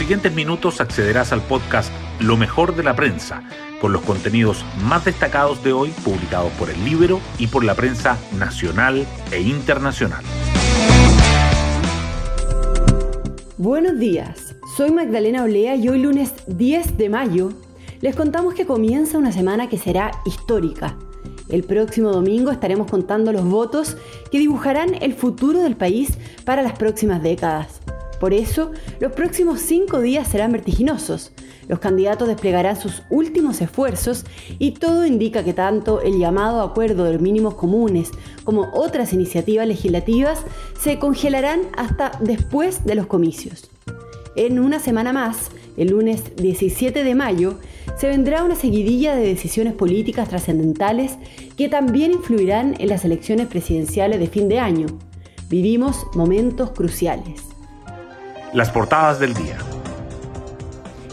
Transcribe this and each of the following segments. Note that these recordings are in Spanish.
siguientes minutos accederás al podcast Lo mejor de la prensa, con los contenidos más destacados de hoy publicados por el Libro y por la prensa nacional e internacional. Buenos días, soy Magdalena Olea y hoy lunes 10 de mayo les contamos que comienza una semana que será histórica. El próximo domingo estaremos contando los votos que dibujarán el futuro del país para las próximas décadas. Por eso, los próximos cinco días serán vertiginosos. Los candidatos desplegarán sus últimos esfuerzos y todo indica que tanto el llamado acuerdo de mínimos comunes como otras iniciativas legislativas se congelarán hasta después de los comicios. En una semana más, el lunes 17 de mayo, se vendrá una seguidilla de decisiones políticas trascendentales que también influirán en las elecciones presidenciales de fin de año. Vivimos momentos cruciales. Las portadas del día.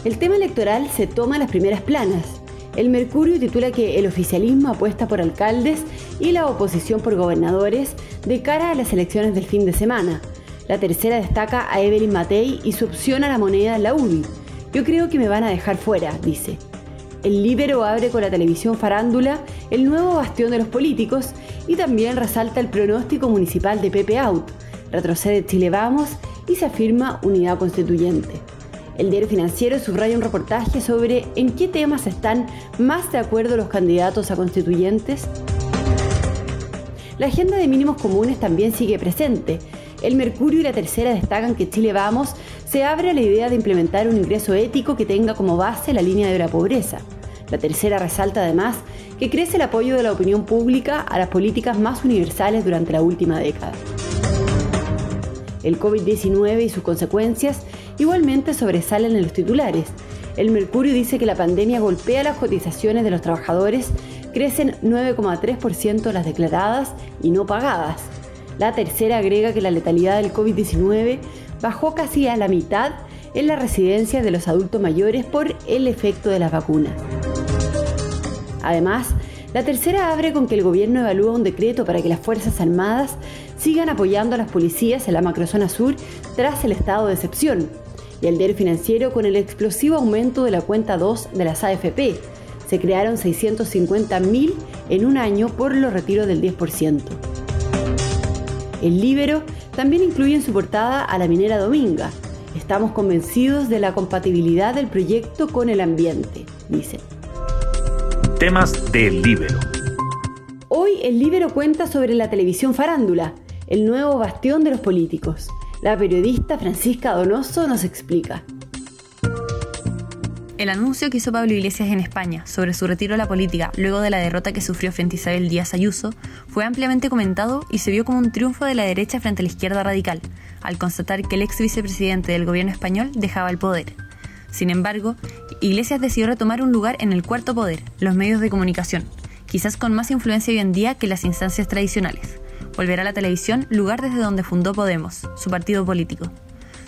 El tema electoral se toma las primeras planas. El Mercurio titula que el oficialismo apuesta por alcaldes y la oposición por gobernadores de cara a las elecciones del fin de semana. La tercera destaca a Evelyn Matei y su opción a la moneda la UBI. Yo creo que me van a dejar fuera, dice. El Libero abre con la televisión farándula el nuevo bastión de los políticos y también resalta el pronóstico municipal de Pepe Out. Retrocede Chile Vamos y se afirma unidad constituyente. El diario financiero subraya un reportaje sobre en qué temas están más de acuerdo los candidatos a constituyentes. La agenda de mínimos comunes también sigue presente. El Mercurio y la Tercera destacan que Chile Vamos se abre a la idea de implementar un ingreso ético que tenga como base la línea de la pobreza. La tercera resalta además que crece el apoyo de la opinión pública a las políticas más universales durante la última década. El COVID-19 y sus consecuencias igualmente sobresalen en los titulares. El Mercurio dice que la pandemia golpea las cotizaciones de los trabajadores, crecen 9,3% las declaradas y no pagadas. La tercera agrega que la letalidad del COVID-19 bajó casi a la mitad en las residencias de los adultos mayores por el efecto de las vacunas. Además, la tercera abre con que el gobierno evalúa un decreto para que las Fuerzas Armadas sigan apoyando a las policías en la macrozona sur tras el estado de excepción. Y el diario financiero con el explosivo aumento de la cuenta 2 de las AFP. Se crearon 650.000 en un año por los retiros del 10%. El Libero también incluye en su portada a la minera Dominga. Estamos convencidos de la compatibilidad del proyecto con el ambiente, dice. Temas del Libero. Hoy el Libero cuenta sobre la televisión farándula, el nuevo bastión de los políticos. La periodista Francisca Donoso nos explica. El anuncio que hizo Pablo Iglesias en España sobre su retiro de la política luego de la derrota que sufrió frente a Isabel Díaz Ayuso fue ampliamente comentado y se vio como un triunfo de la derecha frente a la izquierda radical, al constatar que el ex vicepresidente del gobierno español dejaba el poder. Sin embargo, Iglesias decidió retomar un lugar en el cuarto poder, los medios de comunicación, quizás con más influencia hoy en día que las instancias tradicionales. Volverá a la televisión, lugar desde donde fundó Podemos, su partido político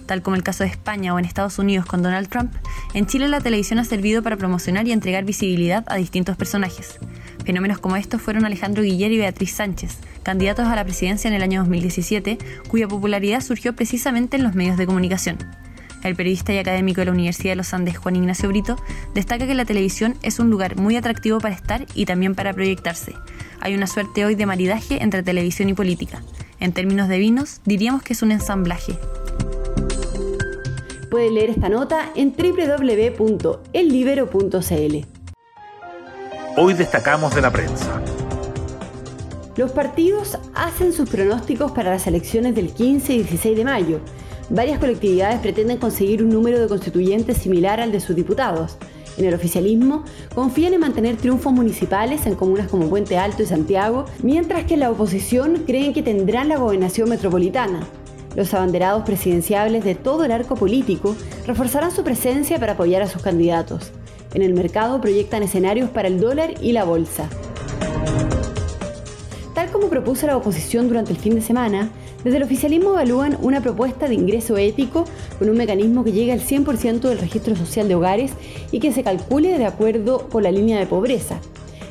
tal como el caso de España o en Estados Unidos con Donald Trump, en Chile la televisión ha servido para promocionar y entregar visibilidad a distintos personajes. Fenómenos como estos fueron Alejandro Guiller y Beatriz Sánchez, candidatos a la presidencia en el año 2017, cuya popularidad surgió precisamente en los medios de comunicación. El periodista y académico de la Universidad de los Andes, Juan Ignacio Brito, destaca que la televisión es un lugar muy atractivo para estar y también para proyectarse. Hay una suerte hoy de maridaje entre televisión y política. En términos de vinos, diríamos que es un ensamblaje. Puede leer esta nota en www.ellibero.cl. Hoy destacamos de la prensa. Los partidos hacen sus pronósticos para las elecciones del 15 y 16 de mayo. Varias colectividades pretenden conseguir un número de constituyentes similar al de sus diputados. En el oficialismo confían en mantener triunfos municipales en comunas como Puente Alto y Santiago, mientras que la oposición creen que tendrán la gobernación metropolitana. Los abanderados presidenciables de todo el arco político reforzarán su presencia para apoyar a sus candidatos. En el mercado proyectan escenarios para el dólar y la bolsa. Tal como propuso la oposición durante el fin de semana, desde el oficialismo evalúan una propuesta de ingreso ético con un mecanismo que llegue al 100% del registro social de hogares y que se calcule de acuerdo con la línea de pobreza.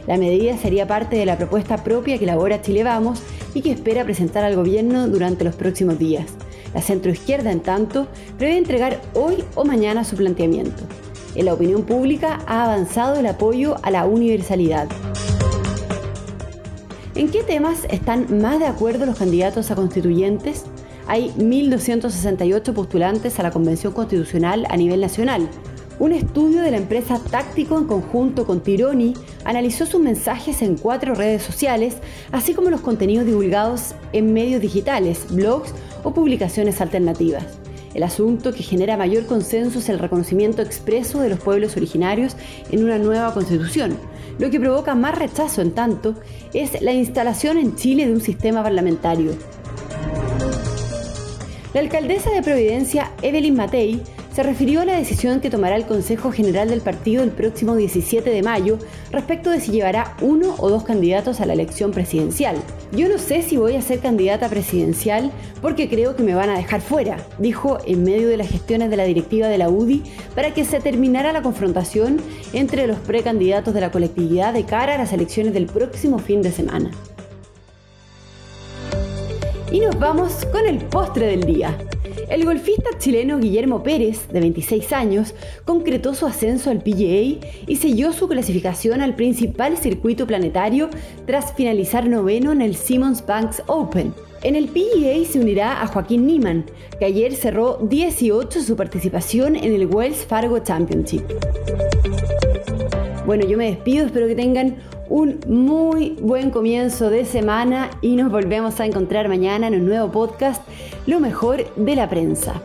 La medida sería parte de la propuesta propia que elabora Chile Vamos y que espera presentar al gobierno durante los próximos días. La centroizquierda, en tanto, prevé entregar hoy o mañana su planteamiento. En la opinión pública ha avanzado el apoyo a la universalidad. ¿En qué temas están más de acuerdo los candidatos a constituyentes? Hay 1.268 postulantes a la Convención Constitucional a nivel nacional. Un estudio de la empresa Táctico en conjunto con Tironi analizó sus mensajes en cuatro redes sociales, así como los contenidos divulgados en medios digitales, blogs o publicaciones alternativas. El asunto que genera mayor consenso es el reconocimiento expreso de los pueblos originarios en una nueva constitución. Lo que provoca más rechazo, en tanto, es la instalación en Chile de un sistema parlamentario. La alcaldesa de Providencia, Evelyn Matei, se refirió a la decisión que tomará el Consejo General del partido el próximo 17 de mayo respecto de si llevará uno o dos candidatos a la elección presidencial. Yo no sé si voy a ser candidata presidencial porque creo que me van a dejar fuera, dijo en medio de las gestiones de la directiva de la UDI para que se terminara la confrontación entre los precandidatos de la colectividad de cara a las elecciones del próximo fin de semana. Y nos vamos con el postre del día. El golfista chileno Guillermo Pérez, de 26 años, concretó su ascenso al PGA y selló su clasificación al principal circuito planetario tras finalizar noveno en el Simmons Banks Open. En el PGA se unirá a Joaquín Niemann, que ayer cerró 18 su participación en el Wells Fargo Championship. Bueno, yo me despido, espero que tengan un muy buen comienzo de semana y nos volvemos a encontrar mañana en un nuevo podcast, Lo mejor de la prensa.